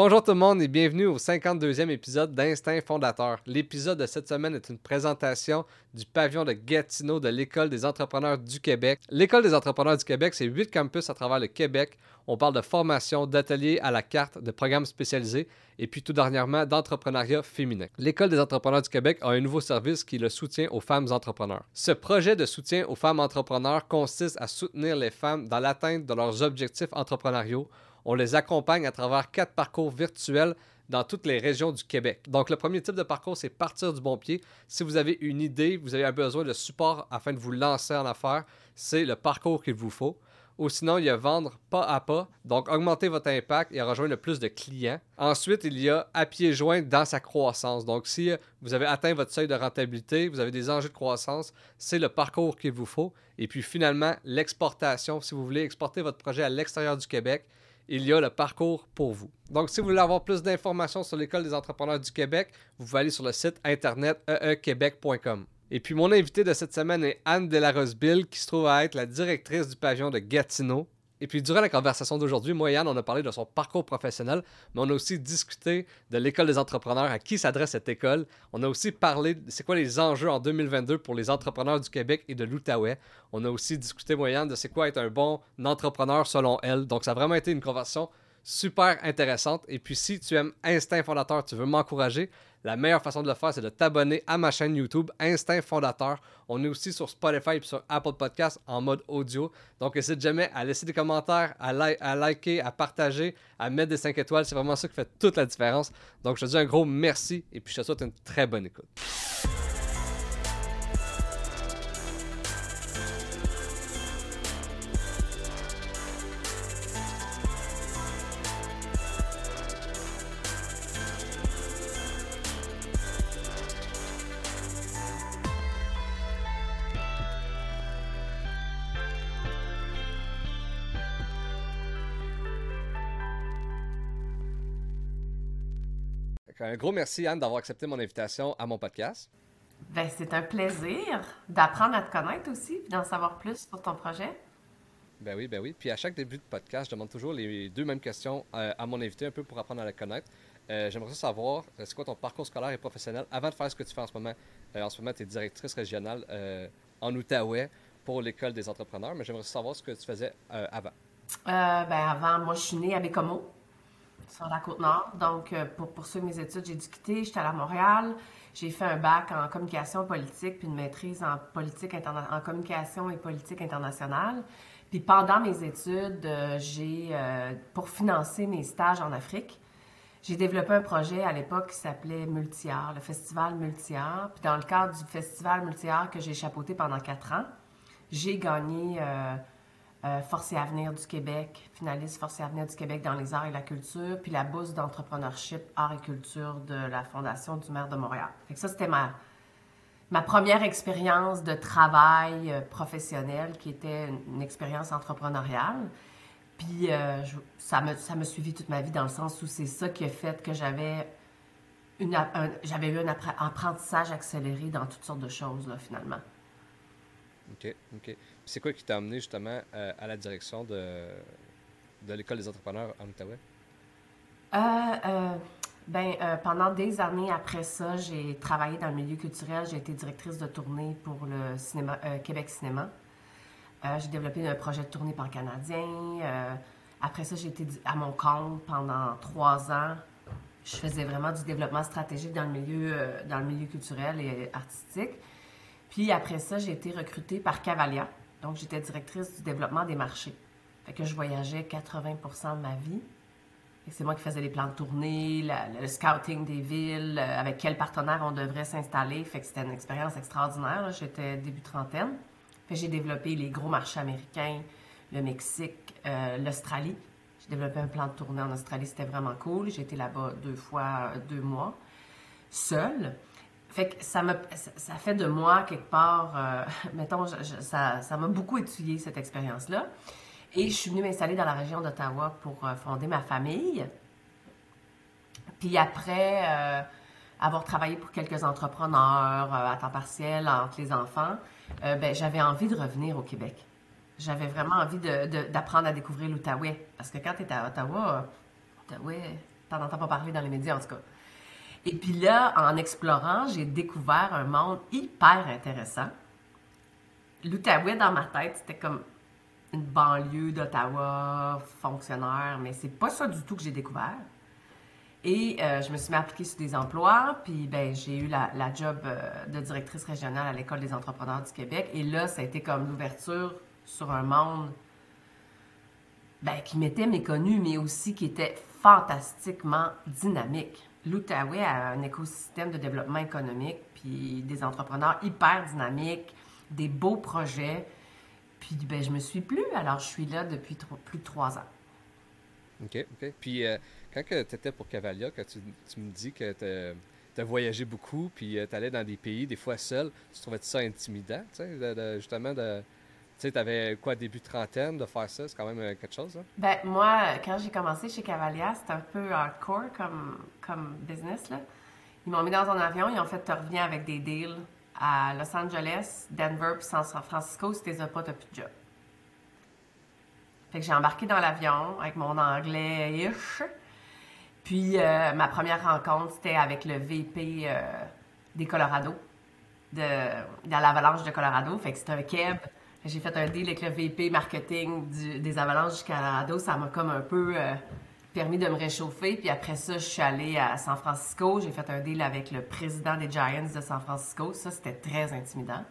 Bonjour tout le monde et bienvenue au 52e épisode d'Instinct Fondateur. L'épisode de cette semaine est une présentation du pavillon de Gatineau de l'École des entrepreneurs du Québec. L'École des entrepreneurs du Québec, c'est huit campus à travers le Québec. On parle de formation, d'ateliers à la carte, de programmes spécialisés et puis tout dernièrement d'entrepreneuriat féminin. L'École des entrepreneurs du Québec a un nouveau service qui est le soutien aux femmes entrepreneurs. Ce projet de soutien aux femmes entrepreneurs consiste à soutenir les femmes dans l'atteinte de leurs objectifs entrepreneuriaux on les accompagne à travers quatre parcours virtuels dans toutes les régions du Québec. Donc, le premier type de parcours, c'est partir du bon pied. Si vous avez une idée, vous avez besoin de support afin de vous lancer en affaires, c'est le parcours qu'il vous faut. Ou sinon, il y a vendre pas à pas, donc augmenter votre impact et rejoindre le plus de clients. Ensuite, il y a à pied joint dans sa croissance. Donc, si vous avez atteint votre seuil de rentabilité, vous avez des enjeux de croissance, c'est le parcours qu'il vous faut. Et puis finalement, l'exportation. Si vous voulez exporter votre projet à l'extérieur du Québec, il y a le parcours pour vous. Donc, si vous voulez avoir plus d'informations sur l'École des entrepreneurs du Québec, vous pouvez aller sur le site internet eequebec.com. Et puis, mon invité de cette semaine est Anne Delarose-Bill, qui se trouve à être la directrice du pavillon de Gatineau. Et puis, durant la conversation d'aujourd'hui, moi et Anne, on a parlé de son parcours professionnel, mais on a aussi discuté de l'école des entrepreneurs, à qui s'adresse cette école. On a aussi parlé de c'est quoi les enjeux en 2022 pour les entrepreneurs du Québec et de l'Outaouais. On a aussi discuté, moi et Anne, de c'est quoi être un bon entrepreneur selon elle. Donc, ça a vraiment été une conversation super intéressante. Et puis, si tu aimes Instinct Fondateur, tu veux m'encourager, la meilleure façon de le faire, c'est de t'abonner à ma chaîne YouTube Instinct Fondateur. On est aussi sur Spotify et sur Apple Podcasts en mode audio. Donc, n'hésite jamais à laisser des commentaires, à, liker, à partager, à mettre des 5 étoiles. C'est vraiment ça qui fait toute la différence. Donc, je te dis un gros merci et puis je te souhaite une très bonne écoute. Un gros merci, Anne, d'avoir accepté mon invitation à mon podcast. Ben, c'est un plaisir d'apprendre à te connaître aussi, et d'en savoir plus sur ton projet. Ben oui, ben oui. Puis à chaque début de podcast, je demande toujours les deux mêmes questions euh, à mon invité, un peu pour apprendre à la connaître. Euh, j'aimerais savoir, euh, c'est quoi ton parcours scolaire et professionnel avant de faire ce que tu fais en ce moment? en ce moment, tu es directrice régionale en Outaouais pour l'École des entrepreneurs, mais j'aimerais savoir ce que tu faisais avant. ben avant, moi, je suis née à Bécomo sur la côte nord. Donc, euh, pour poursuivre mes études, j'ai dû quitter. J'étais à Montréal. J'ai fait un bac en communication politique, puis une maîtrise en politique en communication et politique internationale. Puis pendant mes études, euh, j'ai, euh, pour financer mes stages en Afrique, j'ai développé un projet à l'époque qui s'appelait Multiart, le festival Multiart. Puis dans le cadre du festival Multiart que j'ai chapeauté pendant quatre ans, j'ai gagné Force et Avenir du Québec, finaliste Force et Avenir du Québec dans les arts et la culture, puis la bourse d'entrepreneurship art et culture de la Fondation du maire de Montréal. Fait ça, c'était ma, ma première expérience de travail euh, professionnel qui était une, expérience entrepreneuriale. Puis euh, ça, me, ça me suivi toute ma vie dans le sens où c'est ça qui a fait que j'avais une, j'avais eu un apprentissage accéléré dans toutes sortes de choses, finalement. OK, OK c'est quoi qui t'a amené justement euh, à la direction de, de l'École des entrepreneurs en Outaouais? Euh, euh, ben, pendant des années après ça, j'ai travaillé dans le milieu culturel. J'ai été directrice de tournée pour le cinéma, Québec Cinéma. j'ai développé un projet de tournée par Canadien. après ça, j'ai été à mon compte pendant trois ans. Je faisais vraiment du développement stratégique dans le milieu, dans le milieu culturel et artistique. Puis après ça, j'ai été recrutée par Cavalia, donc, j'étais directrice du développement des marchés. Fait que je voyageais 80% de ma vie. C'est moi qui faisais les plans de tournée, le scouting des villes, euh, avec quels partenaires on devrait s'installer. Fait que c'était une expérience extraordinaire. J'étais début trentaine. J'ai développé les gros marchés américains, le Mexique, euh, l'Australie. J'ai développé un plan de tournée en Australie, c'était vraiment cool. J'ai été là-bas deux fois, deux mois, seule. Fait que ça, me, ça fait de moi, quelque part, euh, mettons, ça m'a beaucoup étudié, cette expérience-là. Et je suis venue m'installer dans la région d'Ottawa pour euh, fonder ma famille. Puis après euh, avoir travaillé pour quelques entrepreneurs à temps partiel entre les enfants, ben, j'avais envie de revenir au Québec. J'avais vraiment envie d'apprendre à découvrir l'Outaouais. Parce que quand tu étais à Ottawa, Outaouais, t'en entends pas parler dans les médias en tout cas. Et puis là, en explorant, j'ai découvert un monde hyper intéressant. L'Outaouais, dans ma tête, c'était comme une banlieue d'Ottawa, fonctionnaire, mais c'est pas ça du tout que j'ai découvert. Et euh, je me suis mis à appliquer sur des emplois, puis ben, j'ai eu la, job euh, de directrice régionale à l'École des entrepreneurs du Québec. Et là, ça a été comme l'ouverture sur un monde ben, qui m'était méconnu, mais aussi qui était fantastiquement dynamique. L'Outaouais a un écosystème de développement économique, puis des entrepreneurs hyper dynamiques, des beaux projets. Puis ben, je me suis plu, alors je suis là depuis plus de trois ans. OK, OK. Puis euh, quand tu étais pour Cavalia, quand tu, me dis que tu as voyagé beaucoup, puis euh, tu allais dans des pays, des fois seul, tu trouvais ça intimidant, tu justement, de, tu sais, avais quoi, début trentaine, de faire ça, c'est quand même euh, quelque chose, hein? Ben, moi, quand j'ai commencé chez Cavalia, c'était un peu hardcore comme, comme business, là. Ils m'ont mis dans un avion, ils ont fait, tu reviens avec des deals à Los Angeles, Denver, puis San Francisco, si t'es pas, t'as plus de job. Fait que j'ai embarqué dans l'avion avec mon anglais-ish. Puis euh, ma première rencontre, c'était avec le VP euh, des Colorado, de, l'Avalanche de Colorado. Fait que c'était un keb. J'ai fait un deal avec le VP marketing des Avalanches du Colorado. Ça m'a comme un peu euh, permis de me réchauffer. Puis après ça, je suis allée à San Francisco. J'ai fait un deal avec le président des Giants de San Francisco. Ça, c'était très intimidant.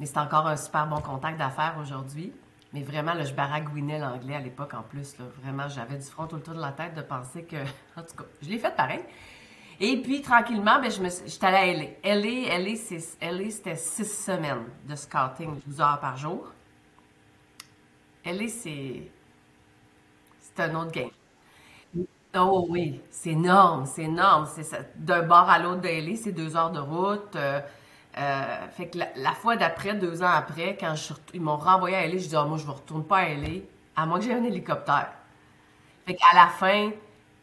Mais c'est encore un super bon contact d'affaires aujourd'hui. Mais vraiment, je baragouinais l'anglais à l'époque en plus. Vraiment, j'avais du front autour de la tête de penser que. En tout cas, je l'ai fait pareil. Et puis, tranquillement, ben, je me j'étais allée à LA. LA, c'était six semaines de scouting, 12 heures par jour. LA, c'est. C'est un autre game. Oh oui, c'est énorme, c'est énorme. D'un bord à l'autre de LA, c'est deux heures de route. Euh, euh, fait que la, fois d'après, deux ans après, quand ils m'ont renvoyé à LA, je dis ah, moi, je ne retourne pas à LA, à moins que j'ai un hélicoptère. Fait qu'à la fin,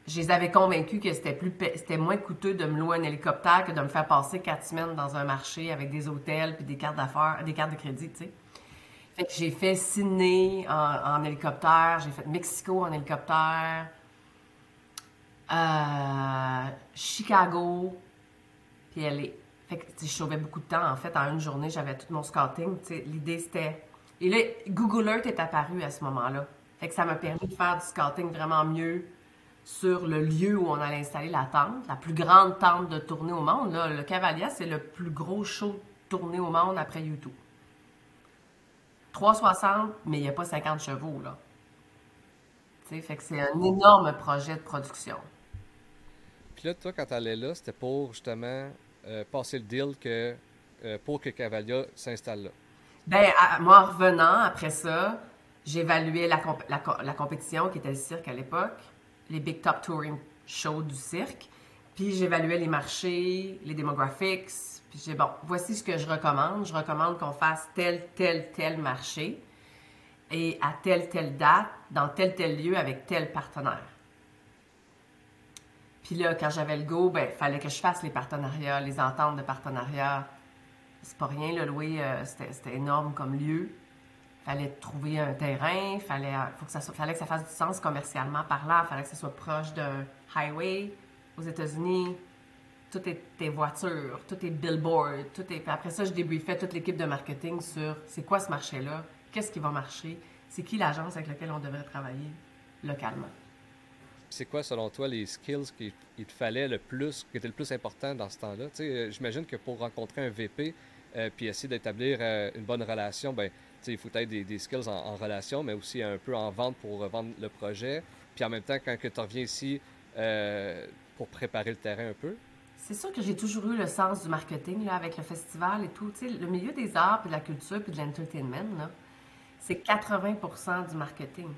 je les avais convaincus que c'était plus c'était moins coûteux de me louer un hélicoptère que de me faire passer quatre semaines dans un marché avec des hôtels puis des cartes d'affaires, des cartes de crédit, tu sais. Fait que j'ai fait Sydney en, hélicoptère, j'ai fait Mexico en hélicoptère, euh, Chicago, puis LA. Fait que je sauvais beaucoup de temps. En fait, en une journée, j'avais tout mon scouting. L'idée, c'était... Et là, Google Earth est apparu à ce moment-là. Fait que ça m'a permis de faire du scouting vraiment mieux sur le lieu où on allait installer la tente, la plus grande tente de tournée au monde. Là. Le Cavalier, c'est le plus gros show tourné au monde après YouTube. 360, mais il n'y a pas 50 chevaux, là. sais, fait que c'est un énorme projet de production. Puis là, toi, quand tu allais là, c'était pour justement euh, passer le deal que, euh, pour que Cavalia s'installe là? Ben, moi, en revenant après ça, j'évaluais la, la, compétition qui était le cirque à l'époque, les Big Top Touring Shows du cirque. Puis j'évaluais les marchés, les demographics. Puis j'ai bon, voici ce que je recommande. Je recommande qu'on fasse tel, tel, tel marché et à telle, telle date, dans tel, tel lieu avec tel partenaire. Puis là, quand j'avais le go, ben, fallait que je fasse les partenariats, les ententes de partenariat. C'est pas rien, le louer, euh, c'était énorme comme lieu. Fallait trouver un terrain, fallait, faut que ça fallait que ça fasse du sens commercialement parlant, fallait que ça soit proche d'un highway aux États-Unis. Tout est tes voitures, tout est billboard, tout est. après ça, je débriefais toute l'équipe de marketing sur c'est quoi ce marché-là, qu'est-ce qui va marcher, c'est qui l'agence avec laquelle on devrait travailler localement c'est quoi, selon toi, les skills qu'il te fallait le plus, qui étaient le plus important dans ce temps-là? Euh, j'imagine que pour rencontrer un VP euh, puis essayer d'établir euh, une bonne relation, ben, il faut être des, skills en, relation, mais aussi un peu en vente pour vendre le projet. Puis en même temps, quand tu reviens ici pour préparer le terrain un peu. C'est sûr que j'ai toujours eu le sens du marketing là, avec le festival et tout. le milieu des arts, puis de la culture, puis de l'entertainment, c'est 80% du marketing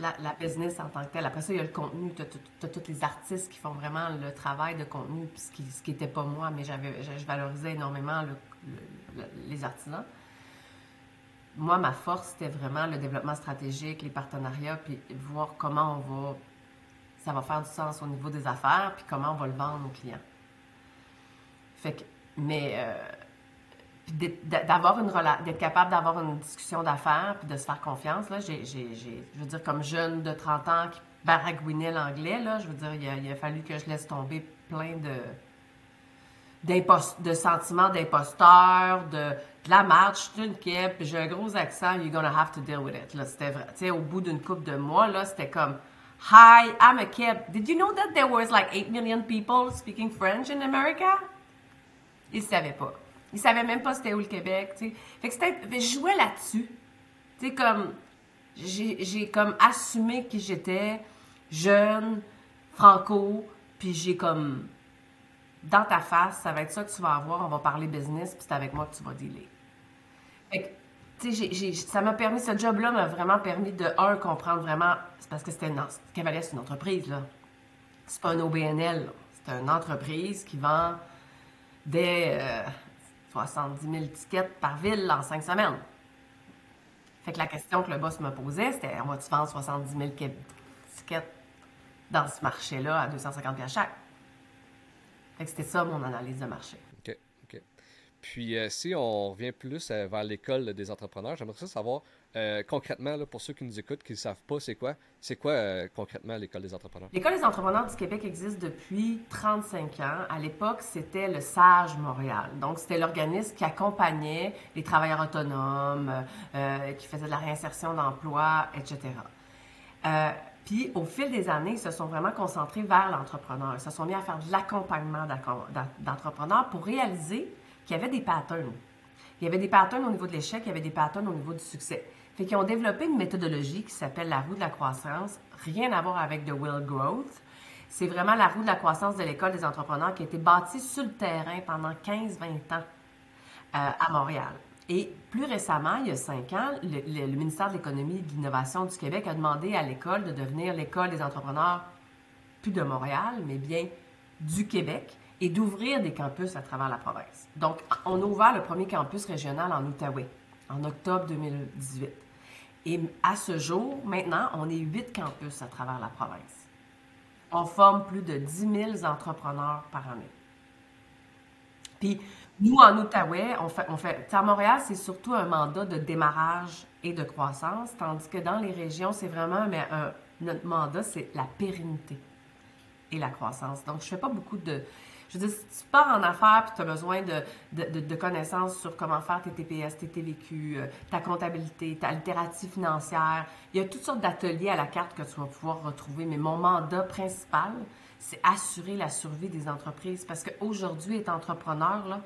la, business en tant que telle. Après ça, il y a le contenu. Tu as, tous les artistes qui font vraiment le travail de contenu, ce qui n'était pas moi, mais je, valorisais énormément les artisans. Moi, ma force, c'était vraiment le développement stratégique, les partenariats, puis voir comment on va. Ça va faire du sens au niveau des affaires, puis comment on va le vendre aux clients. Fait que, mais. Euh, d'avoir une d'être capable d'avoir une discussion d'affaires puis de se faire confiance là j'ai, je veux dire comme jeune de 30 ans baragouiner l'anglais, là. Je veux dire, il a, fallu que je laisse tomber plein de de sentiments d'imposteur, de, de, la marche, je suis une kip, j'ai un gros accent, you're gonna have to deal with it. Là, c'était vrai. Tu sais, au bout d'une couple de mois, là, c'était comme, Hi, I'm a kip. Did you know that there was like 8 million people speaking French in America? Ils savaient pas. Ils savaient même pas c'était où le Québec, tu sais. Fait que c'était, je jouais là-dessus. Tu sais, comme, j'ai comme assumé que j'étais jeune, franco, puis j'ai comme dans ta face, ça va être ça que tu vas avoir, on va parler business, puis c'est avec moi que tu vas dealer. Fait que, tu sais, ça m'a permis, ce job-là m'a vraiment permis de, un, comprendre vraiment, c'est parce que c'était une, Cavalier, c'est une entreprise, là. C'est pas un OBNL, c'est une entreprise qui vend des 70 000 tickets par ville en cinq semaines. Fait que la question que le boss me posait, c'était on va-tu vendre 70 000 tickets dans ce marché-là à 250 chaque? C'était ça mon analyse de marché. OK, OK. Puis euh, si on revient plus euh, vers l'école des entrepreneurs, j'aimerais savoir euh, concrètement, là, pour ceux qui nous écoutent, qui ne savent pas c'est quoi, c'est quoi concrètement l'École des entrepreneurs? L'École des entrepreneurs du Québec existe depuis 35 ans. À l'époque, c'était le SAGE Montréal. Donc, c'était l'organisme qui accompagnait les travailleurs autonomes, qui faisait de la réinsertion d'emploi, etc. Puis, au fil des années, ils se sont vraiment concentrés vers l'entrepreneur. Ils se sont mis à faire de l'accompagnement d'entrepreneurs pour réaliser qu'il y avait des patterns. Il y avait des patterns au niveau de l'échec, il y avait des patterns au niveau du succès. Fait qu'ils ont développé une méthodologie qui s'appelle la roue de la croissance, rien à voir avec The Will Growth. C'est vraiment la roue de la croissance de l'École des entrepreneurs qui a été bâtie sur le terrain pendant 15-20 ans euh, à Montréal. Et plus récemment, il y a cinq ans, le, ministère de l'Économie et de l'Innovation du Québec a demandé à l'école de devenir l'école des entrepreneurs, plus de Montréal, mais bien du Québec, et d'ouvrir des campus à travers la province. Donc, on a ouvert le premier campus régional en Outaouais, en octobre 2018. Et à ce jour, maintenant, on est huit campus à travers la province. On forme plus de 10 000 entrepreneurs par année. Puis, nous, en Outaouais, on fait, on à Montréal, c'est surtout un mandat de démarrage et de croissance, tandis que dans les régions, c'est vraiment, mais notre mandat, c'est la pérennité et la croissance. Donc, je fais pas beaucoup de, je veux dire, si tu pars en affaires et tu as besoin de, de, de, connaissances sur comment faire tes TPS, tes TVQ, euh, ta comptabilité, ta littératie financière, il y a toutes sortes d'ateliers à la carte que tu vas pouvoir retrouver. Mais mon mandat principal, c'est assurer la survie des entreprises. Parce qu'aujourd'hui, être entrepreneur, là,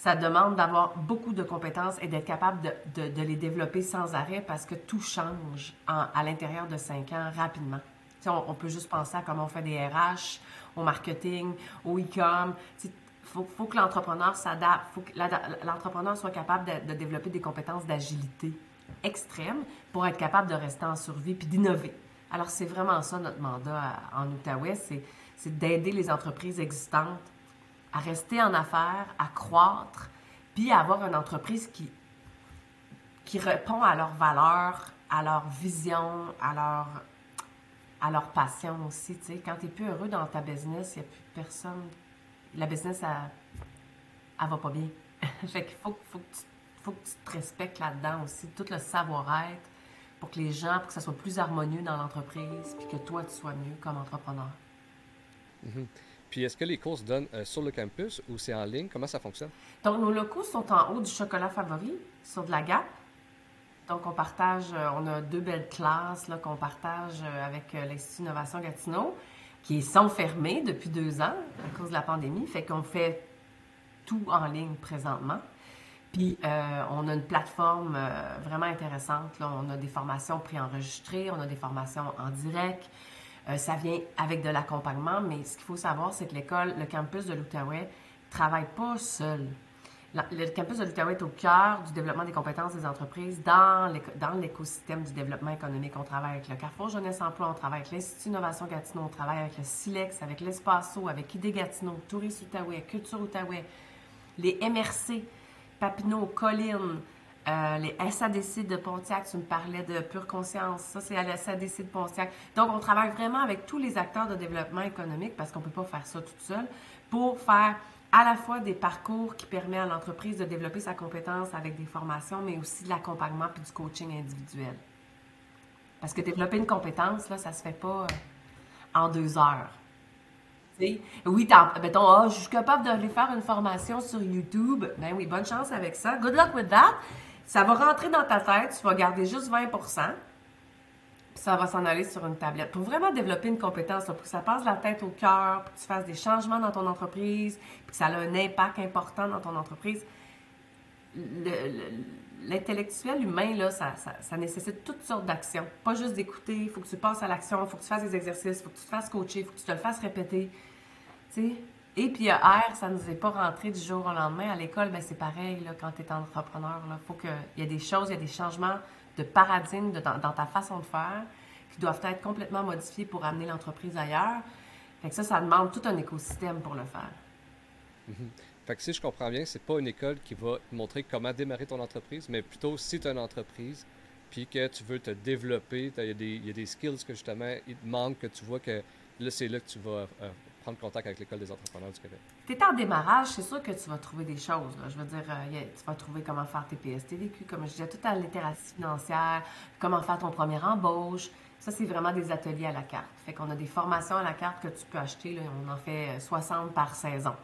ça demande d'avoir beaucoup de compétences et d'être capable de, les développer sans arrêt parce que tout change à l'intérieur de cinq ans rapidement. On, peut juste penser à comment on fait des RH, au marketing, au e-com. Il faut, que l'entrepreneur s'adapte, faut l'entrepreneur soit capable de, développer des compétences d'agilité extrêmes pour être capable de rester en survie puis d'innover. Alors, c'est vraiment ça notre mandat en Outaouais, c'est d'aider les entreprises existantes à rester en affaires, à croître, puis à avoir une entreprise qui, qui répond à leurs valeurs, à leur vision, à leur, à leur passion aussi. Tu. Quand tu n'es plus heureux dans ta business, il n'y a plus personne. La business, elle, elle va pas bien. fait qu'il faut, faut, que tu, faut que tu te respectes là-dedans aussi, tout le savoir-être pour que les gens, pour que ça soit plus harmonieux dans l'entreprise, puis que toi, tu sois mieux comme entrepreneur. Mm-hmm. Puis est-ce que les courses donnent euh, sur le campus ou c'est en ligne? Comment ça fonctionne? Donc, nos locaux sont en haut du chocolat favori, sur de la Gap. Donc, on partage, euh, on a deux belles classes qu'on partage euh, avec l'Institut Innovation Gatineau, qui sont fermées depuis deux ans à cause de la pandémie. Fait qu'on fait tout en ligne présentement. Puis, on a une plateforme vraiment intéressante. On a des formations préenregistrées, on a des formations en direct. Euh, ça vient avec de l'accompagnement, mais ce qu'il faut savoir, c'est que l'école, le campus de l'Outaouais, travaille pas seul. Le campus de l'Outaouais est au cœur du développement des compétences des entreprises dans l'écosystème du développement économique. On travaille avec le Carrefour Jeunesse Emploi, on travaille avec l'Institut Innovation Gatineau, on travaille avec le SILEX, avec l'Espacio, avec ID Gatineau, Tourisme Outaouais, Culture Outaouais, les MRC, Papineau, Colline, euh, les SADC de Pontiac, tu me parlais de pure conscience, ça c'est à la SADC de Pontiac. Donc on travaille vraiment avec tous les acteurs de développement économique parce qu'on ne peut pas faire ça toute seule pour faire à la fois des parcours qui permettent à l'entreprise de développer sa compétence avec des formations, mais aussi de l'accompagnement puis du coaching individuel. Parce que développer une compétence, là, ça se fait pas euh, en deux heures. Oui, mettons, oh, je suis capable d'aller faire une formation sur YouTube. Ben oui, bonne chance avec ça. Good luck with that. Ça va rentrer dans ta tête, tu vas garder juste 20% puis ça va s'en aller sur une tablette. Pour vraiment développer une compétence, pour que ça passe la tête au cœur, pour que tu fasses des changements dans ton entreprise, puis que ça a un impact important dans ton entreprise, l'intellectuel humain, là, ça, nécessite toutes sortes d'actions. Pas juste d'écouter, il faut que tu passes à l'action, il faut que tu fasses des exercices, il faut que tu te fasses coacher, il faut que tu te le fasses répéter. sais. Et puis, R, ça ne nous est pas rentré du jour au lendemain. À l'école, ben, c'est pareil là, quand tu es entrepreneur. Il faut qu'il y ait des choses, il y a des changements de paradigme dans, ta façon de faire qui doivent être complètement modifiés pour amener l'entreprise ailleurs. Fait ça, ça demande tout un écosystème pour le faire. Mhm. Fait que si je comprends bien, c'est pas une école qui va te montrer comment démarrer ton entreprise, mais plutôt si tu as une entreprise, puis que tu veux te développer, il y, y, a des skills que justement, il te manque, que tu vois que là, c'est là que tu vas euh, prendre contact avec l'École des entrepreneurs du Québec? Tu es en démarrage, c'est sûr que tu vas trouver des choses. Je veux dire, euh, tu vas trouver comment faire tes PSTVQ, comme je disais, toute la littératie financière, comment faire ton premier embauche. Ça, c'est vraiment des ateliers à la carte. Fait qu'on a des formations à la carte que tu peux acheter. On en fait 60 euh, par saison.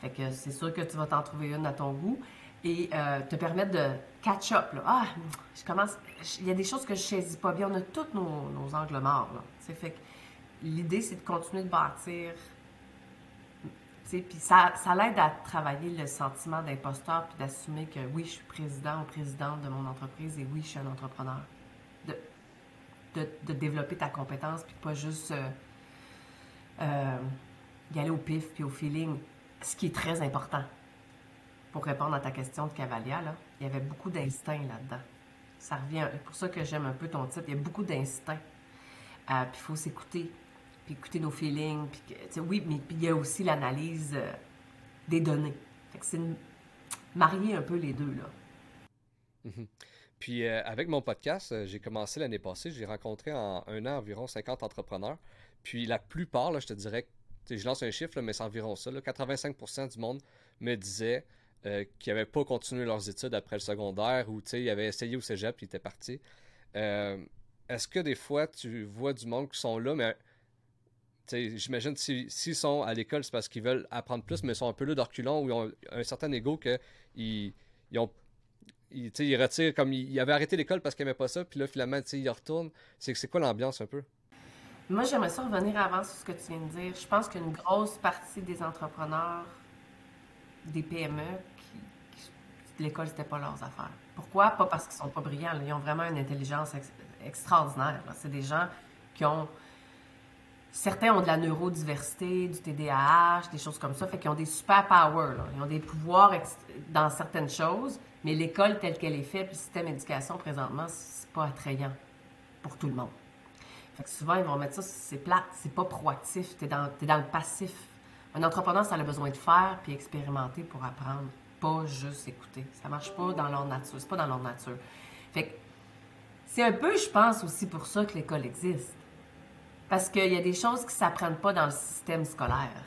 Fait que c'est sûr que tu vas t'en trouver une à ton goût et euh, te permettre de catch up. Ah, je commence. Il y a des choses que je saisis pas bien. On a tous nos, angles morts. Là. Fait que l'idée, c'est de continuer de bâtir. Puis ça, ça l'aide à travailler le sentiment d'imposteur, puis d'assumer que oui, je suis président ou présidente de mon entreprise et oui, je suis un entrepreneur. De, de, développer ta compétence, puis pas juste euh, euh, y aller au pif puis au feeling. Ce qui est très important. Pour répondre à ta question de Cavalia, là, il y avait beaucoup d'instinct là-dedans. Ça revient, c'est pour ça que j'aime un peu ton titre. Il y a beaucoup d'instinct. Euh, puis il faut s'écouter puis écouter nos feelings. Puis oui, mais il y a aussi l'analyse euh, des données. Fait que c'est marier un peu les deux, là. Mhm. Puis euh, avec mon podcast, euh, j'ai commencé l'année passée, j'ai rencontré en un an environ 50 entrepreneurs. Puis la plupart, là, je te dirais, je lance un chiffre, mais c'est environ ça, 85% du monde me disait qu'ils n'avaient pas continué leurs études après le secondaire ou ils avaient essayé au cégep et ils étaient partis. Est-ce que des fois, tu vois du monde qui sont là, mais J'imagine s'ils sont à l'école, c'est parce qu'ils veulent apprendre plus, mais ils sont un peu là d'orculon ou ils ont un certain ego qu'ils ils ont. Ils, ils retirent comme ils, avaient arrêté l'école parce qu'ils n'aimaient pas ça, puis là finalement ils retournent. C'est quoi l'ambiance un peu? Moi, j'aimerais ça revenir avant sur ce que tu viens de dire. Je pense qu'une grosse partie des entrepreneurs, des PME, qui, l'école, c'était pas leurs affaires. Pourquoi? Pas parce qu'ils sont pas brillants. Ils ont vraiment une intelligence extraordinaire. C'est des gens qui ont Certains ont de la neurodiversité, du TDAH, des choses comme ça, fait qu'ils ont des super powers, ils ont des pouvoirs dans certaines choses, mais l'école telle qu'elle est faite, le système d'éducation présentement, c'est pas attrayant pour tout le monde. Fait que souvent, ils vont mettre ça, c'est plat, c'est pas proactif, t'es dans, dans le passif. Un entrepreneur, ça a besoin de faire puis expérimenter pour apprendre, pas juste écouter. Ça marche pas dans leur nature, c'est pas dans leur nature. Fait que c'est un peu, je pense, aussi pour ça que l'école existe. Parce qu'il y a des choses qui ne s'apprennent pas dans le système scolaire.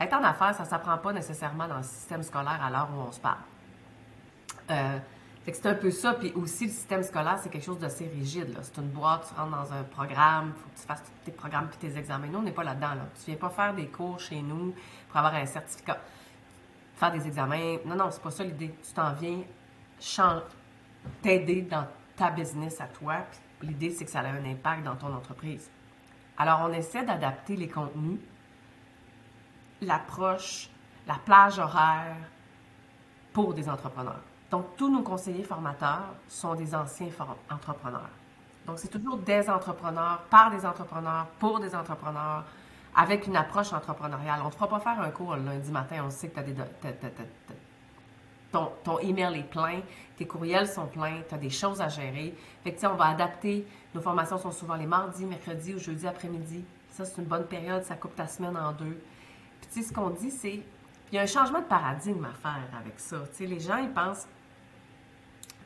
Être en affaires, ça ne s'apprend pas nécessairement dans le système scolaire à l'heure où on se parle. Euh, c'est un peu ça. Puis aussi, le système scolaire, c'est quelque chose d'assez rigide. C'est une boîte, tu rentres dans un programme, il faut que tu fasses tous tes programmes puis tes examens. Nous, on n'est pas là-dedans. Là. Tu ne viens pas faire des cours chez nous pour avoir un certificat, faire des examens. Non, non, c'est pas ça l'idée. Tu t'en viens t'aider dans ta business à toi, L'idée, c'est que ça a un impact dans ton entreprise. Alors, on essaie d'adapter les contenus, l'approche, la plage horaire pour des entrepreneurs. Donc, tous nos conseillers formateurs sont des anciens entrepreneurs. Donc, c'est toujours des entrepreneurs, par des entrepreneurs, pour des entrepreneurs, avec une approche entrepreneuriale. On ne te fera pas faire un cours lundi matin, on sait que tu as des, ton, email est plein, tes courriels sont pleins, tu as des choses à gérer. Fait que, on va adapter. Nos formations sont souvent les mardis, mercredis ou jeudi après-midi. Ça, c'est une bonne période, ça coupe ta semaine en deux. Puis, tu sais, ce qu'on dit, c'est. Il y a un changement de paradigme à faire avec ça. Tu sais, les gens, ils pensent.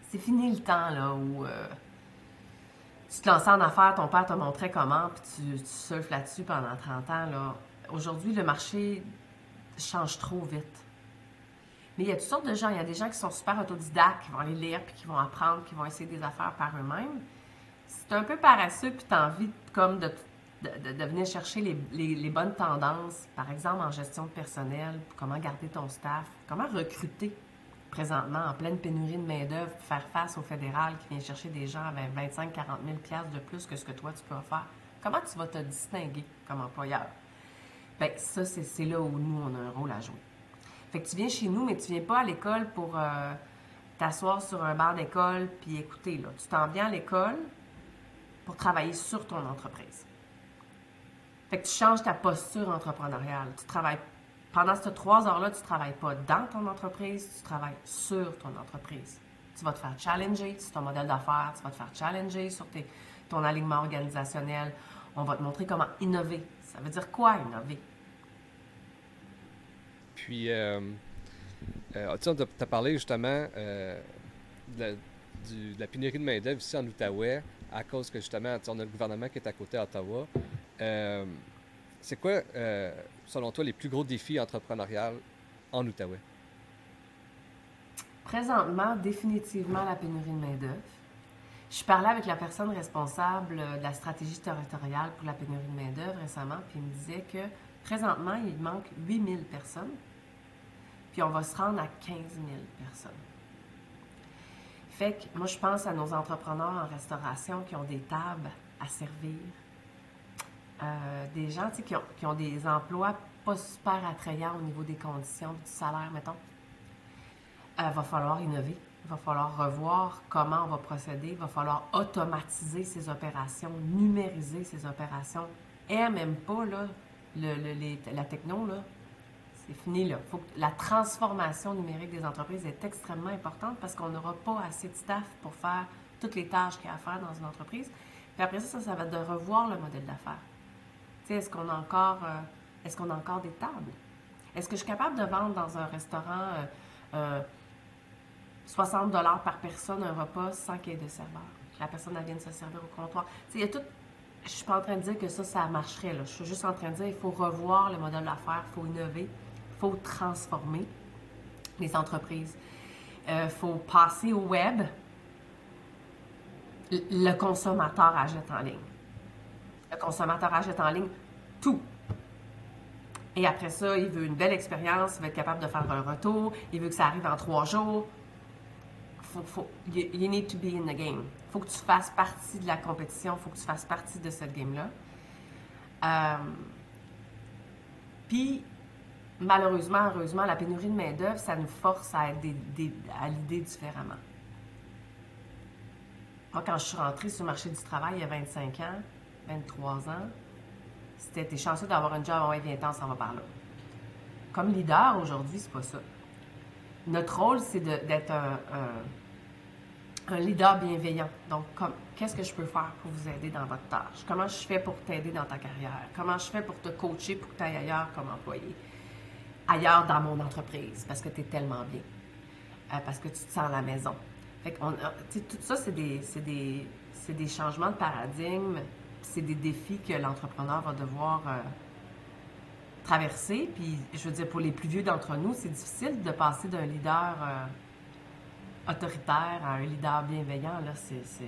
C'est fini le temps, là, où. Euh, tu te lançais en affaires, ton père te montrait comment, puis tu, tu surfes là-dessus pendant 30 ans. Aujourd'hui, le marché change trop vite. Mais il y a toutes sortes de gens. Il y a des gens qui sont super autodidactes, qui vont aller lire, puis qui vont apprendre, qui vont essayer des affaires par eux-mêmes. si tu un peu paresseux puis tu as envie comme de, de, venir chercher les, les, bonnes tendances, par exemple en gestion de personnel, comment garder ton staff, comment recruter présentement en pleine pénurie de main-d'œuvre, faire face au fédéral qui vient chercher des gens avec 25 40 000 de plus que ce que toi tu peux faire. Comment tu vas te distinguer comme employeur? Bien, ça, c'est là où nous, on a un rôle à jouer. Fait que tu viens chez nous, mais tu viens pas à l'école pour euh, t'asseoir sur un bar d'école puis écouter. Là. Tu t'en viens à l'école pour travailler sur ton entreprise. Fait que tu changes ta posture entrepreneuriale. Tu travailles pendant ces trois heures-là, tu ne travailles pas dans ton entreprise, tu travailles sur ton entreprise. Tu vas te faire challenger sur ton modèle d'affaires, tu vas te faire challenger sur ton alignement organisationnel. On va te montrer comment innover. Ça veut dire quoi innover? Puis, euh, euh, tu as parlé justement euh, de, la, pénurie de main-d'œuvre ici en Outaouais à cause que justement, on a le gouvernement qui est à côté d'Ottawa. c'est quoi selon toi, les plus gros défis entrepreneuriaux en Outaouais? Présentement, définitivement la pénurie de main-d'œuvre. Je parlais avec la personne responsable de la stratégie territoriale pour la pénurie de main-d'œuvre récemment, puis il me disait que présentement, il manque 8000 personnes, on va se rendre à 15 000 personnes. Fait que moi, je pense à nos entrepreneurs en restauration qui ont des tables à servir, euh, des gens qui ont, qui ont, des emplois pas super attrayants au niveau des conditions, du salaire, mettons. Il euh, va falloir innover. Il va falloir revoir comment on va procéder. Il va falloir automatiser ces opérations, numériser ces opérations. Et même pas, là, la techno, là, c'est fini, là. Faut la transformation numérique des entreprises est extrêmement importante parce qu'on n'aura pas assez de staff pour faire toutes les tâches qu'il y a à faire dans une entreprise. Puis après ça, ça, va être de revoir le modèle d'affaires est-ce qu'on a encore, euh, est-ce qu'on a encore des tables? Est-ce que je suis capable de vendre dans un restaurant 60 euh, euh, dollars par personne un repas sans qu'il y ait de serveur? La personne elle vienne se servir au comptoir. Il y a tout. Je suis pas en train de dire que ça, ça marcherait. Je suis juste en train de dire qu'il faut revoir le modèle d'affaires, il faut innover, faut transformer les entreprises. Il faut passer au web. Le consommateur achète en ligne. Le consommateur achète en ligne tout. Et après ça, il veut une belle expérience, il veut être capable de faire un retour, il veut que ça arrive en trois jours. Need to be in the game. Il faut que tu fasses partie de la compétition, il faut que tu fasses partie de cette game-là. Euh, puis, malheureusement, heureusement, la pénurie de main-d'œuvre, ça nous force à, être l'idée différemment. Moi, quand je suis rentrée sur le marché du travail il y a 25 ans, 23 ans, c'était chanceux d'avoir un job, ouais, viens temps, ça va par là. Comme leader aujourd'hui, c'est pas ça. Notre rôle, c'est d'être un, un, leader bienveillant. Donc, qu'est-ce que je peux faire pour vous aider dans votre tâche? Comment je fais pour t'aider dans ta carrière? Comment je fais pour te coacher pour que tu ailles ailleurs comme employé? Ailleurs dans mon entreprise, parce que tu es tellement bien. Euh, parce que tu te sens à la maison. Fait on, tout ça, c'est des, des, des changements de paradigme c'est des défis que l'entrepreneur va devoir euh, traverser. Puis, je veux dire, pour les plus vieux d'entre nous, c'est difficile de passer d'un leader euh, autoritaire à un leader bienveillant. C'est.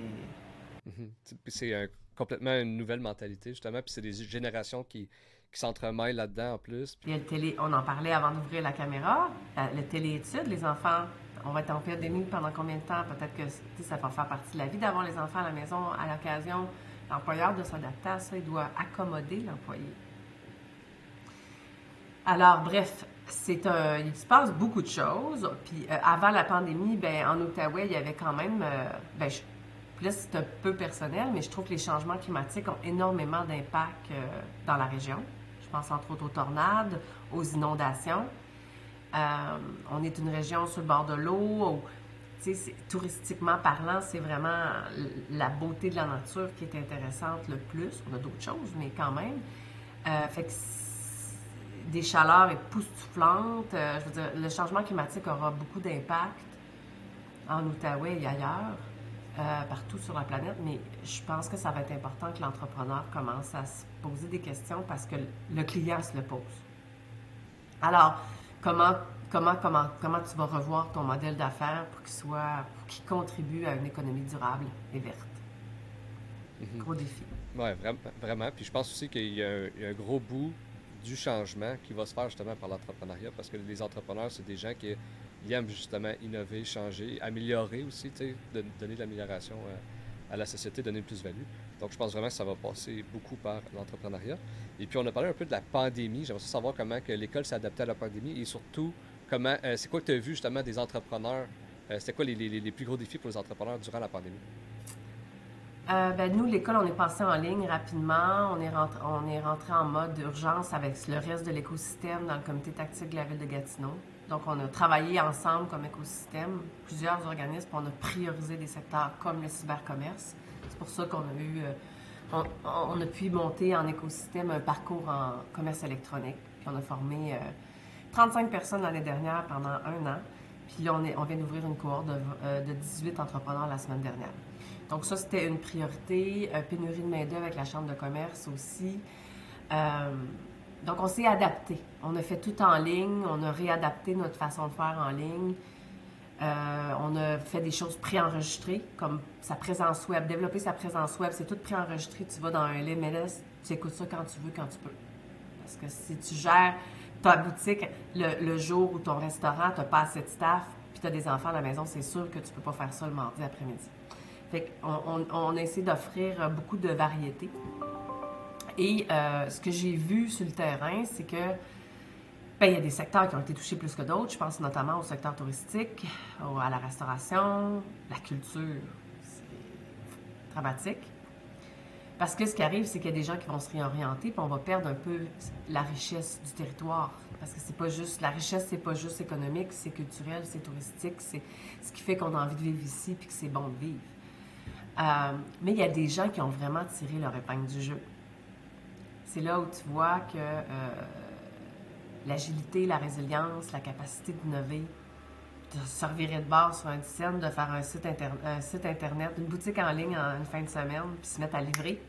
Mhm. complètement une nouvelle mentalité, justement. Puis, c'est des générations qui, qui s'entremêlent là-dedans en plus. Il y a le télé, on en parlait avant d'ouvrir la caméra, le télé-étude, les enfants, on va être en pandémie pendant combien de temps? Peut-être que ça va faire partie de la vie d'avoir les enfants à la maison à l'occasion L'employeur doit s'adapter à ça, il doit accommoder l'employé. Alors, bref, c'est un, il se passe beaucoup de choses. Puis euh, avant la pandémie, ben, en Outaouais, il y avait quand même. Euh, ben, là, c'est un peu personnel, mais je trouve que les changements climatiques ont énormément d'impact euh, dans la région. Pense entre autres aux tornades, aux inondations. on est une région sur le bord de l'eau, touristiquement parlant, c'est vraiment la beauté de la nature qui est intéressante le plus. On a d'autres choses, mais quand même. Euh, des chaleurs époustouflantes. Euh, je veux le changement climatique aura beaucoup d'impact en Outaouais et ailleurs, euh, partout sur la planète, mais je pense que ça va être important que l'entrepreneur commence à se poser des questions parce que le client se le pose. Alors, comment comment, comment, comment tu vas revoir ton modèle d'affaires pour qu'il soit, pour qu'il contribue à une économie durable et verte? Mhm. Gros défi. Oui, vraiment. Puis je pense aussi qu'il y, a un gros bout du changement qui va se faire justement par l'entrepreneuriat parce que les entrepreneurs, c'est des gens qui aiment justement innover, changer, améliorer aussi, de, donner de l'amélioration euh, à la société, donner une plus-value. Donc je pense vraiment que ça va passer beaucoup par l'entrepreneuriat. Et puis on a parlé un peu de la pandémie. J'aimerais savoir comment que l'école s'est adaptée à la pandémie et surtout comment euh, c'est quoi que tu as vu justement des entrepreneurs. Euh, C'était quoi les, plus gros défis pour les entrepreneurs durant la pandémie? Euh, ben, nous, l'école, on est passé en ligne rapidement. On est, rentré, on est rentré en mode d'urgence avec le reste de l'écosystème dans le comité tactique de la ville de Gatineau. Donc, on a travaillé ensemble comme écosystème, plusieurs organismes, on a priorisé des secteurs comme le cybercommerce. C'est pour ça qu'on a eu, euh, on, a pu monter en écosystème un parcours en commerce électronique. Puis on a formé 35 euh, personnes l'année dernière pendant un an. Puis là, on, est, on vient d'ouvrir une cohorte de, de 18 entrepreneurs la semaine dernière. Donc ça, c'était une priorité. Euh, pénurie de main-d'œuvre avec la Chambre de commerce aussi. Euh, donc on s'est adapté. On a fait tout en ligne. On a réadapté notre façon de faire en ligne. Euh, on a fait des choses préenregistrées, comme sa présence web. Développer sa présence web, c'est tout préenregistré. Tu vas dans un LMLS, tu écoutes ça quand tu veux, quand tu peux. Parce que si tu gères ta boutique le, jour où ton restaurant, tu pas assez de staff, puis tu as des enfants à la maison, c'est sûr que tu peux pas faire ça le mardi après-midi on, on, a essayé d'offrir beaucoup de variétés. Et euh, ce que j'ai vu sur le terrain, c'est que ben, il y a des secteurs qui ont été touchés plus que d'autres. Je pense notamment au secteur touristique, à la restauration, la culture. C'est dramatique. Parce que ce qui arrive, c'est qu'il y a des gens qui vont se réorienter, puis on va perdre un peu la richesse du territoire. Parce que c'est pas juste, la richesse, c'est pas juste économique, c'est culturel, c'est touristique, c'est ce qui fait qu'on a envie de vivre ici, puis que c'est bon de vivre. Euh, mais il y a des gens qui ont vraiment tiré leur épingle du jeu. C'est là où tu vois que euh, l'agilité, la résilience, la capacité d'innover, de se revirer de bord sur un design, de faire un site, site Internet, une boutique en ligne en une fin de semaine, puis se mettre à livrer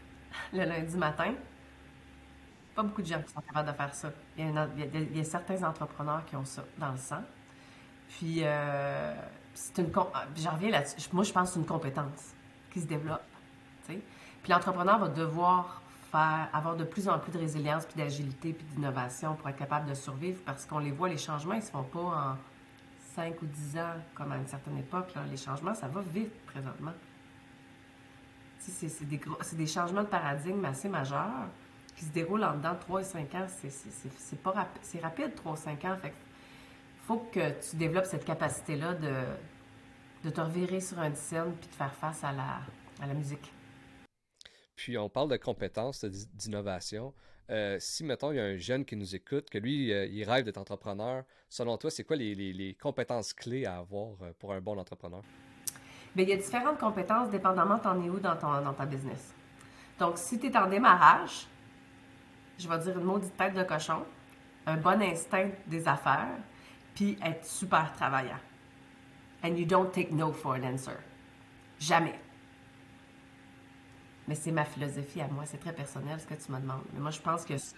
le lundi matin. Pas beaucoup de gens qui sont capables de faire ça. Il y a, certains entrepreneurs qui ont ça dans le sang. Puis, euh, c'est une. Ah, j'en reviens là-dessus. Moi, je pense que c'est une compétence qui se développe. Puis l'entrepreneur va devoir avoir de plus en plus de résilience, puis d'agilité, puis d'innovation pour être capable de survivre parce qu'on les voit, les changements, ils ne se font pas en 5 ou 10 ans comme à une certaine époque. Les changements, ça va vite présentement. C'est des, des, changements de paradigme assez majeurs qui se déroulent en dedans de 3 et 5 ans. C'est rapide, rapide 3 ou 5 ans. Fait faut que tu développes cette capacité-là de, de te revirer sur un scène puis de faire face à la, à la musique. Puis on parle de compétences, d'innovation. Euh, si, mettons, il y a un jeune qui nous écoute, que lui, euh, il rêve d'être entrepreneur, selon toi, c'est quoi les, les, compétences clés à avoir euh, pour un bon entrepreneur? Bien, il y a différentes compétences dépendamment t'en es où dans, ton, dans ta business. Donc, si tu es en démarrage, je vais dire une maudite tête de cochon, un bon instinct des affaires, puis être super travaillant. And you don't take no for an answer. Jamais. Mais c'est ma philosophie à moi, c'est très personnel ce que tu me demandes. Mais moi, je pense que ça,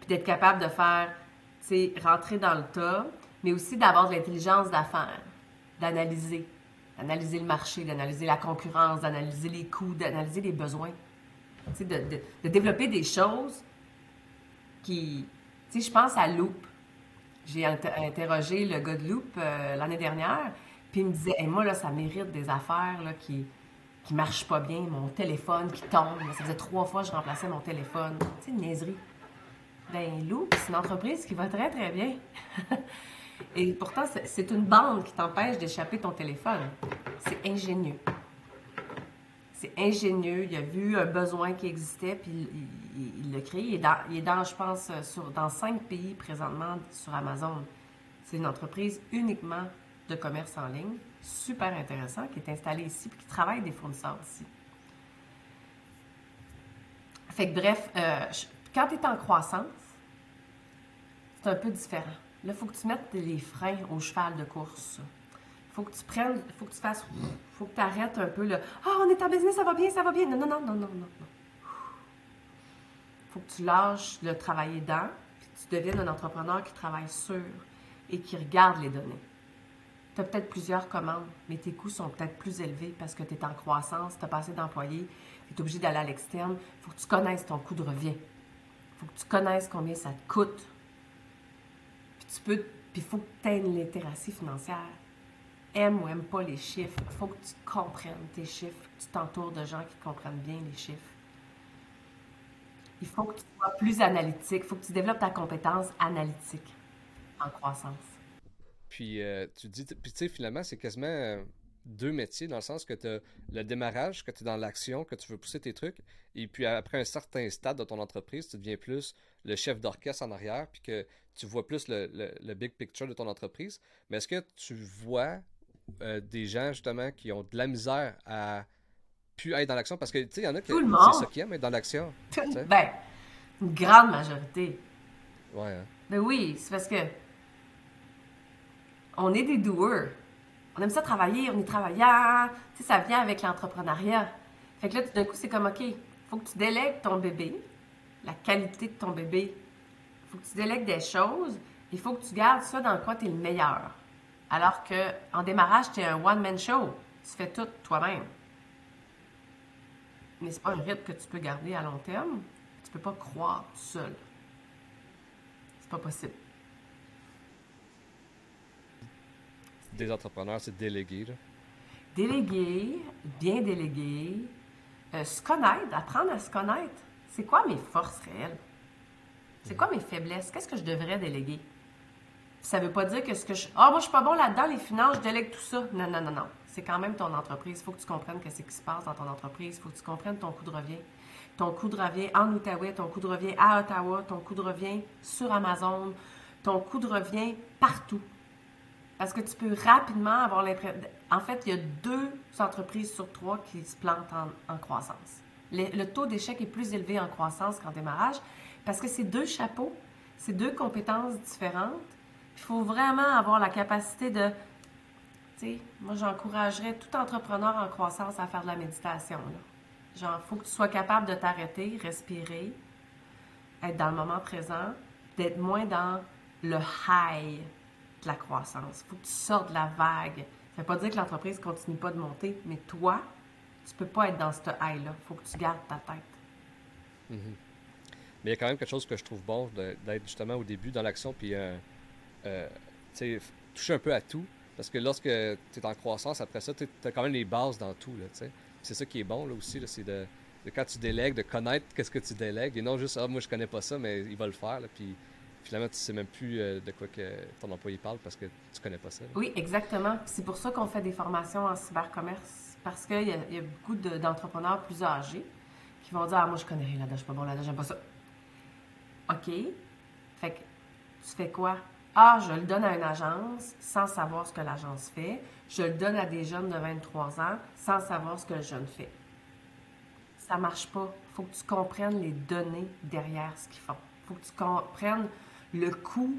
puis d'être capable de faire, tu sais, rentrer dans le tas, mais aussi d'avoir de l'intelligence d'affaires, d'analyser, d'analyser le marché, d'analyser la concurrence, d'analyser les coûts, d'analyser les besoins. Tu sais, de, de, développer des choses qui, tu sais, je pense à Loop. J'ai interrogé le gars de Loop euh, l'année dernière, puis il me disait, moi, là, ça mérite des affaires là, qui qui marchent pas bien, mon téléphone qui tombe. Ça faisait trois fois que je remplaçais mon téléphone. Sais, une niaiserie. Ben, Loop, c'est une entreprise qui va très, très bien. Et pourtant, c'est une bande qui t'empêche d'échapper ton téléphone. C'est ingénieux. C'est ingénieux. Il a vu un besoin qui existait, puis il l'a créé. Il est, dans, il est dans, je pense, sur, dans cinq pays présentement sur Amazon. C'est une entreprise uniquement de commerce en ligne, super intéressant, qui est installé ici et qui travaille des fournisseurs ici. Fait que bref, euh, quand tu es en croissance, c'est un peu différent. Là, il faut que tu mettes les freins au cheval de course. Il faut que tu prennes, faut que tu fasses, faut que tu arrêtes un peu le Ah, on est en business, ça va bien, ça va bien. Non, non, non, non, non, non. Faut que tu lâches le travailler dans, puis tu deviennes un entrepreneur qui travaille sur et qui regarde les données. Tu as peut-être plusieurs commandes, mais tes coûts sont peut-être plus élevés parce que tu es en croissance, tu as pas assez d'employés, tu es obligé d'aller à l'externe. Il faut que tu connaisses ton coût de revient. Il faut que tu connaisses combien ça te coûte. Puis tu peux, puis il faut que tu aies une littératie financière. Aime ou aime pas les chiffres. Il faut que tu comprennes tes chiffres, tu t'entoures de gens qui comprennent bien les chiffres. Il faut que tu sois plus analytique. Il faut que tu développes ta compétence analytique en croissance. Puis euh, tu dis, puis tu sais, finalement, c'est quasiment euh, deux métiers dans le sens que tu as le démarrage, que tu es dans l'action, que tu veux pousser tes trucs, et puis après un certain stade de ton entreprise, tu deviens plus le chef d'orchestre en arrière, puis que tu vois plus le, le, big picture de ton entreprise. Mais est-ce que tu vois euh, des gens justement qui ont de la misère à pu être dans l'action? Parce que tu sais, il y en a qui c'est ça qui aiment être dans l'action. ben, une grande majorité. Ouais. Hein. Ben oui, c'est parce que on est des doers. On aime ça travailler, on est travaillant. Tu sais, ça vient avec l'entrepreneuriat. Fait que là, tout d'un coup, c'est comme, OK, faut que tu délègues ton bébé, la qualité de ton bébé. Faut que tu délègues des choses. Il faut que tu gardes ça dans quoi tu es le meilleur. Alors qu'en démarrage, tu es un one-man show. Tu fais tout toi-même. Mais c'est pas un rythme que tu peux garder à long terme. Tu peux pas croire tout seul. C'est pas possible. Des entrepreneurs, c'est déléguer. Déléguer, bien déléguer, euh, se connaître, apprendre à se connaître. C'est quoi mes forces réelles? C'est quoi mes faiblesses? Qu'est-ce que je devrais déléguer? Ça ne veut pas dire que ce que je. Ah, moi, je suis pas bon là-dedans, les finances, je délègue tout ça. Non, non, non, non. C'est quand même ton entreprise. Il faut que tu comprennes ce qui se passe dans ton entreprise. Il faut que tu comprennes ton coût de revient. Ton coût de revient en Outaouais, ton coût de revient à Ottawa, ton coût de revient sur Amazon, ton coût de revient partout. Parce que tu peux rapidement avoir l'impression. En fait, il y a deux entreprises sur trois qui se plantent en, croissance. Le, taux d'échec est plus élevé en croissance qu'en démarrage parce que c'est deux chapeaux, c'est deux compétences différentes. Il faut vraiment avoir la capacité de. Tu sais, moi, j'encouragerais tout entrepreneur en croissance à faire de la méditation. Genre, il faut que tu sois capable de t'arrêter, respirer, être dans le moment présent, d'être moins dans le high la croissance. Il faut que tu sortes de la vague. Ça ne veut pas dire que l'entreprise ne continue pas de monter, mais toi, tu ne peux pas être dans ce high-là. Il faut que tu gardes ta tête. Mm-hmm. Mais il y a quand même quelque chose que je trouve bon d'être justement au début dans l'action, puis euh, euh, toucher un peu à tout. Parce que lorsque tu es en croissance, après ça, tu as quand même les bases dans tout. C'est ça qui est bon là, aussi, c'est de, quand tu délègues, de connaître qu'est-ce que tu délègues, et non juste, ah, moi je connais pas ça, mais il va le faire. Finalement, tu sais même plus euh, de quoi que ton employé parle parce que tu connais pas ça. Oui, exactement. C'est pour ça qu'on fait des formations en cybercommerce parce qu'il y, a beaucoup d'entrepreneurs plus âgés qui vont dire Ah, moi, je connais rien là-dedans, je suis pas bon là-dedans, j'aime pas ça. OK. Fait que tu fais quoi? Ah, je le donne à une agence sans savoir ce que l'agence fait. Je le donne à des jeunes de 23 ans sans savoir ce que le jeune fait. Ça marche pas. Il faut que tu comprennes les données derrière ce qu'ils font. Il faut que tu comprennes le coût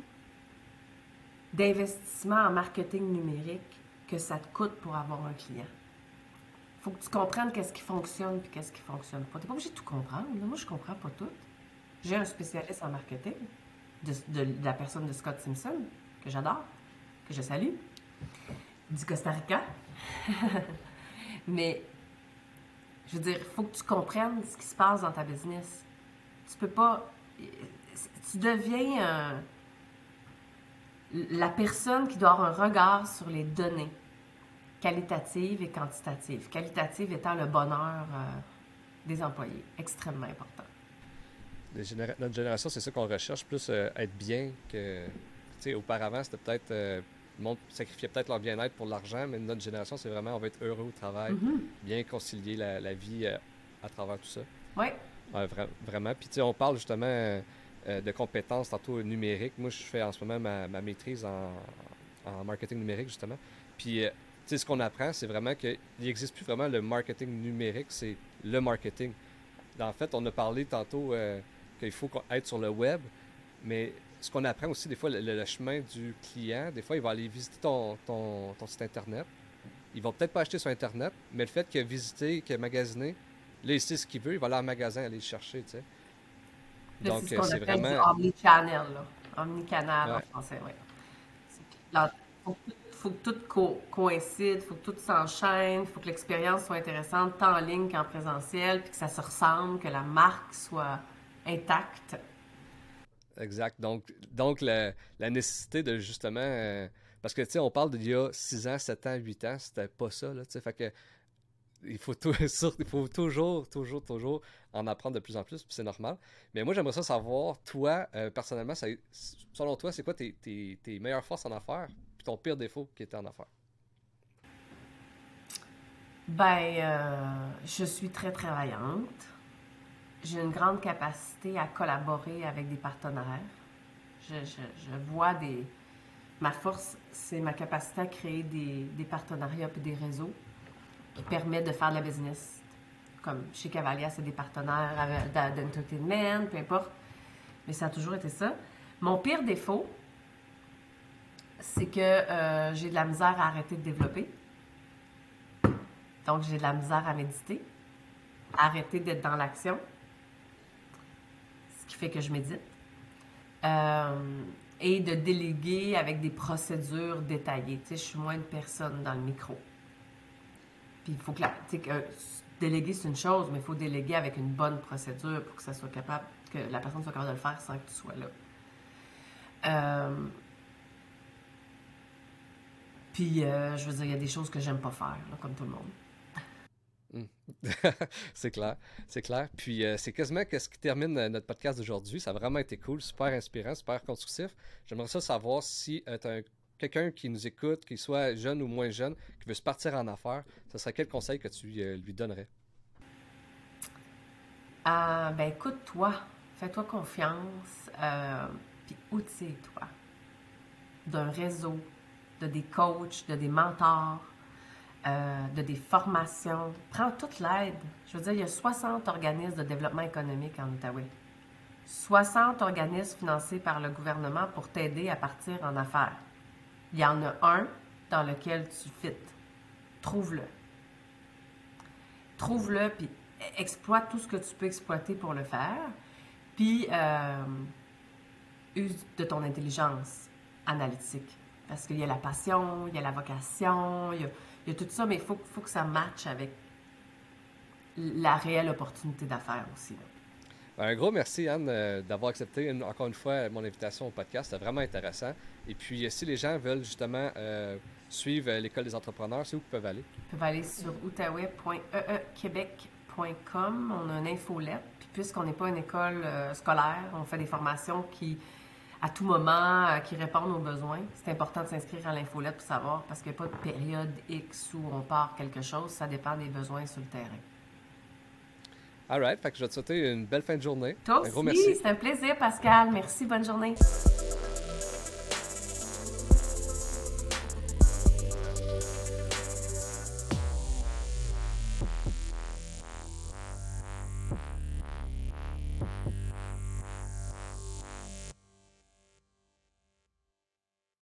d'investissement en marketing numérique que ça te coûte pour avoir un client. Il faut que tu comprennes qu'est-ce qui fonctionne et qu'est-ce qui ne fonctionne pas. Tu n'es pas obligé de tout comprendre. Moi, je ne comprends pas tout. J'ai un spécialiste en marketing de, la personne de Scott Simpson, que j'adore, que je salue, du Costa Rica. Mais, je veux dire, il faut que tu comprennes ce qui se passe dans ta business. Tu peux pas tu deviens euh, la personne qui doit avoir un regard sur les données qualitatives et quantitatives. Qualitative étant le bonheur euh, des employés, extrêmement important. notre génération, c'est ça qu'on recherche, plus euh, être bien que. Tu sais, auparavant, c'était peut-être. le monde sacrifiait peut-être leur bien-être pour l'argent, mais notre génération, c'est vraiment on va être heureux au travail, mm-hmm. bien concilier la, vie à travers tout ça. Oui. Ouais, vraiment. Puis, tu sais, on parle justement de compétences tantôt numériques. Moi, je fais en ce moment ma, maîtrise en, marketing numérique, justement. Puis, euh, tu sais, ce qu'on apprend, c'est vraiment qu'il n'existe plus vraiment le marketing numérique, c'est le marketing. En fait, on a parlé tantôt euh, qu'il faut être sur le web, mais ce qu'on apprend aussi, des fois, le, chemin du client, des fois, il va aller visiter ton, ton, site Internet. Il va peut-être pas acheter sur Internet, mais le fait qu'il a visité, qu'il a magasiné, là, il sait ce qu'il veut, il va aller en magasin aller le chercher, tu sais. Donc, c'est ce vraiment. omnichannel, là. Omnicanal en français, oui. Il faut que tout faut que tout coïncide, faut que tout s'enchaîne, faut que l'expérience soit intéressante tant en ligne qu'en présentiel, puis que ça se ressemble, que la marque soit intacte. Exact. Donc, donc la, nécessité de justement. Euh, parce que, tu sais, on parle d'il y a 6 ans, 7 ans, 8 ans, c'était pas ça, là, tu sais. Fait que. Il faut, toujours, toujours, toujours en apprendre de plus en plus, puis c'est normal. Mais moi, j'aimerais ça savoir, toi, euh, personnellement, selon toi, c'est quoi tes, meilleures forces en affaires, puis ton pire défaut qui était en affaires? Ben, euh, je suis très travaillante j'ai une grande capacité à collaborer avec des partenaires. Je, vois des... Ma force, c'est ma capacité à créer des, des partenariats et des réseaux qui permettent de faire de la business. Comme chez Cavalia, c'est des partenaires d'entertainment, peu importe. Mais ça a toujours été ça. Mon pire défaut, c'est que euh, j'ai de la misère à arrêter de développer. Donc, j'ai de la misère à méditer, arrêter d'être dans l'action qui fait que je médite. Euh, et de déléguer avec des procédures détaillées. Tu sais, je suis moins une personne dans le micro. Puis il faut que, la, que déléguer, c'est une chose, mais il faut déléguer avec une bonne procédure pour que ça soit capable, que la personne soit capable de le faire sans que tu sois là. Euh, puis, euh, je veux dire, il y a des choses que j'aime pas faire, comme tout le monde. c'est clair, c'est clair. Puis euh, c'est quasiment ce qui termine euh, notre podcast d'aujourd'hui. Ça a vraiment été cool, super inspirant, super constructif. J'aimerais ça savoir si euh, tu as quelqu'un qui nous écoute, qu'il soit jeune ou moins jeune, qui veut se partir en affaires, ce serait quel conseil que tu lui donnerais? Ah, ben écoute-toi, fais-toi confiance, puis outille-toi d'un réseau, de des coachs, de des mentors, euh, de des formations. Prends toute l'aide. Je veux dire, il y a 60 organismes de développement économique en Outaouais. 60 organismes financés par le gouvernement pour t'aider à partir en affaires. Il y en a un dans lequel tu fites. Trouve-le. Trouve-le, puis exploite tout ce que tu peux exploiter pour le faire. Puis, euh, use de ton intelligence analytique. Parce qu'il y a la passion, il y a la vocation, il y a tout ça, mais il faut, faut que ça matche avec la réelle opportunité d'affaires aussi. Un gros merci, Anne, euh, d'avoir accepté encore une fois mon invitation au podcast. C'était vraiment intéressant. Et puis, euh, si les gens veulent justement euh, suivre l'École des entrepreneurs, c'est où ils peuvent aller? Ils peuvent aller sur outaouais.eequebec.com. On a une infolette. Puis, puisqu'on n'est pas une école scolaire, on fait des formations qui à tout moment, qui répondent aux besoins. C'est important de s'inscrire à l'infolette pour savoir, parce qu'il n'y a pas de période X où on part quelque chose, ça dépend des besoins sur le terrain. All right, fait que je vais te souhaiter une belle fin de journée. Toi un aussi, c'est un plaisir, Pascal. Merci, bonne journée.